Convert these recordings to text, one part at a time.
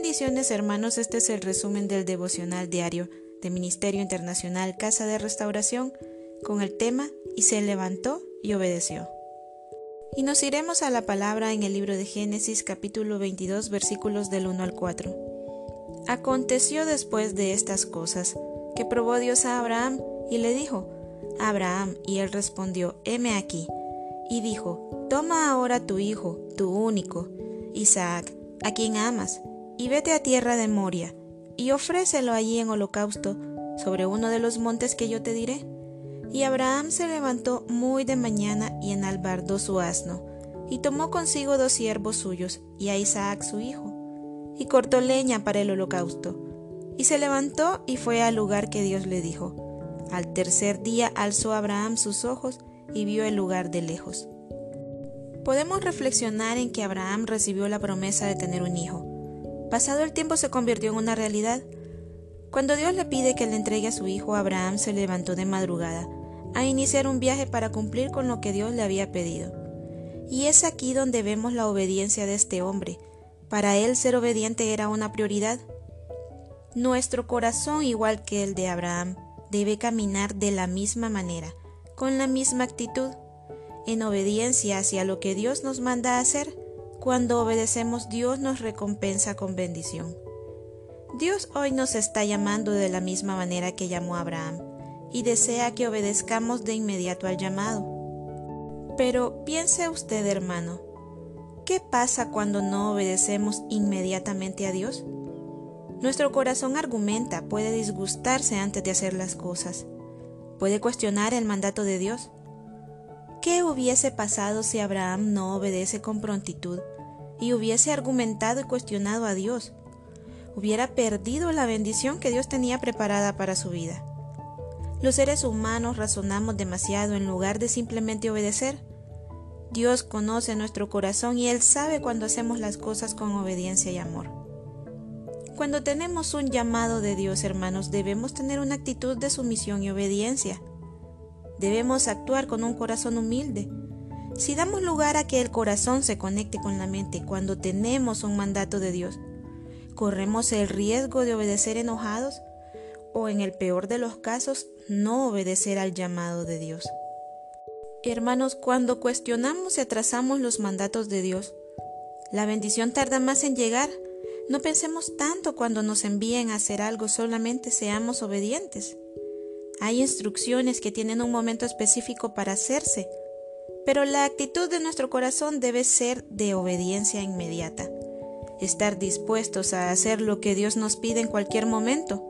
Bendiciones hermanos, este es el resumen del devocional diario de Ministerio Internacional Casa de Restauración con el tema Y se levantó y obedeció. Y nos iremos a la palabra en el libro de Génesis capítulo 22 versículos del 1 al 4. Aconteció después de estas cosas que probó Dios a Abraham y le dijo, Abraham, y él respondió, heme aquí. Y dijo, Toma ahora tu hijo, tu único, Isaac, a quien amas, y vete a tierra de Moria, y ofrécelo allí en holocausto sobre uno de los montes que yo te diré. Y Abraham se levantó muy de mañana y enalbardó su asno, y tomó consigo dos siervos suyos y a Isaac su hijo, y cortó leña para el holocausto, y se levantó y fue al lugar que Dios le dijo. Al tercer día alzó Abraham sus ojos y vio el lugar de lejos. Podemos reflexionar en que Abraham recibió la promesa de tener un hijo, Pasado el tiempo se convirtió en una realidad. Cuando Dios le pide que le entregue a su hijo, Abraham se levantó de madrugada a iniciar un viaje para cumplir con lo que Dios le había pedido. Y es aquí donde vemos la obediencia de este hombre. Para él ser obediente era una prioridad. Nuestro corazón, igual que el de Abraham, debe caminar de la misma manera, con la misma actitud, en obediencia hacia lo que Dios nos manda hacer cuando obedecemos Dios nos recompensa con bendición. Dios hoy nos está llamando de la misma manera que llamó a Abraham y desea que obedezcamos de inmediato al llamado. Pero piense usted, hermano, ¿qué pasa cuando no obedecemos inmediatamente a Dios? Nuestro corazón argumenta, puede disgustarse antes de hacer las cosas, puede cuestionar el mandato de Dios. ¿Qué hubiese pasado si Abraham no obedece con prontitud y hubiese argumentado y cuestionado a Dios? Hubiera perdido la bendición que Dios tenía preparada para su vida. Los seres humanos razonamos demasiado en lugar de simplemente obedecer. Dios conoce nuestro corazón y Él sabe cuando hacemos las cosas con obediencia y amor. Cuando tenemos un llamado de Dios, hermanos, debemos tener una actitud de sumisión y obediencia. Debemos actuar con un corazón humilde. Si damos lugar a que el corazón se conecte con la mente cuando tenemos un mandato de Dios, corremos el riesgo de obedecer enojados o en el peor de los casos no obedecer al llamado de Dios. Hermanos, cuando cuestionamos y atrasamos los mandatos de Dios, la bendición tarda más en llegar. No pensemos tanto cuando nos envíen a hacer algo, solamente seamos obedientes. Hay instrucciones que tienen un momento específico para hacerse, pero la actitud de nuestro corazón debe ser de obediencia inmediata, estar dispuestos a hacer lo que Dios nos pide en cualquier momento.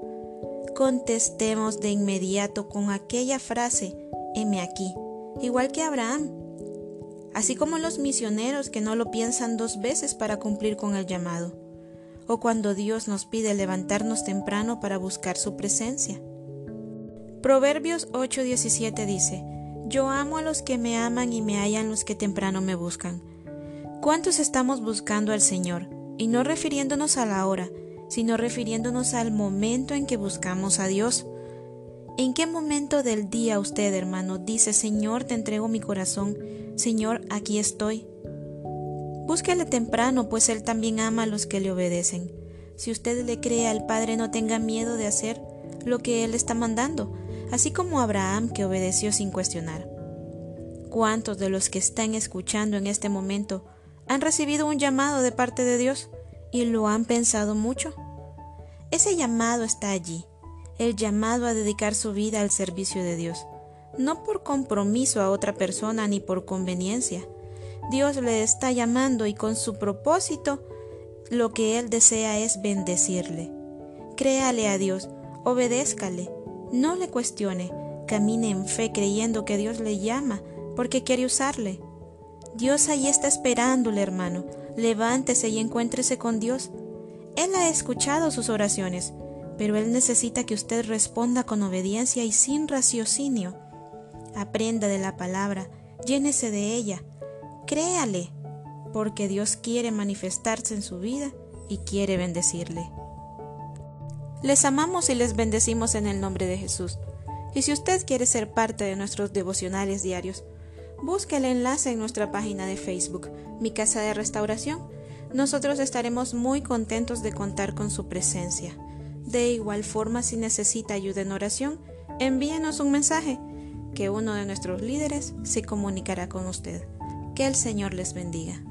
Contestemos de inmediato con aquella frase, heme aquí, igual que Abraham, así como los misioneros que no lo piensan dos veces para cumplir con el llamado, o cuando Dios nos pide levantarnos temprano para buscar su presencia. Proverbios 8:17 dice, Yo amo a los que me aman y me hallan los que temprano me buscan. ¿Cuántos estamos buscando al Señor? Y no refiriéndonos a la hora, sino refiriéndonos al momento en que buscamos a Dios. ¿En qué momento del día usted, hermano, dice, Señor, te entrego mi corazón, Señor, aquí estoy? Búsquele temprano, pues Él también ama a los que le obedecen. Si usted le cree al Padre, no tenga miedo de hacer lo que Él está mandando, así como Abraham que obedeció sin cuestionar. ¿Cuántos de los que están escuchando en este momento han recibido un llamado de parte de Dios y lo han pensado mucho? Ese llamado está allí, el llamado a dedicar su vida al servicio de Dios, no por compromiso a otra persona ni por conveniencia. Dios le está llamando y con su propósito lo que Él desea es bendecirle. Créale a Dios, obedézcale, no le cuestione, camine en fe creyendo que Dios le llama porque quiere usarle. Dios ahí está esperándole, hermano. Levántese y encuéntrese con Dios. Él ha escuchado sus oraciones, pero Él necesita que usted responda con obediencia y sin raciocinio. Aprenda de la palabra, llénese de ella, créale, porque Dios quiere manifestarse en su vida y quiere bendecirle. Les amamos y les bendecimos en el nombre de Jesús. Y si usted quiere ser parte de nuestros devocionales diarios, busque el enlace en nuestra página de Facebook, Mi Casa de Restauración, nosotros estaremos muy contentos de contar con su presencia. De igual forma, si necesita ayuda en oración, envíenos un mensaje que uno de nuestros líderes se comunicará con usted. Que el Señor les bendiga.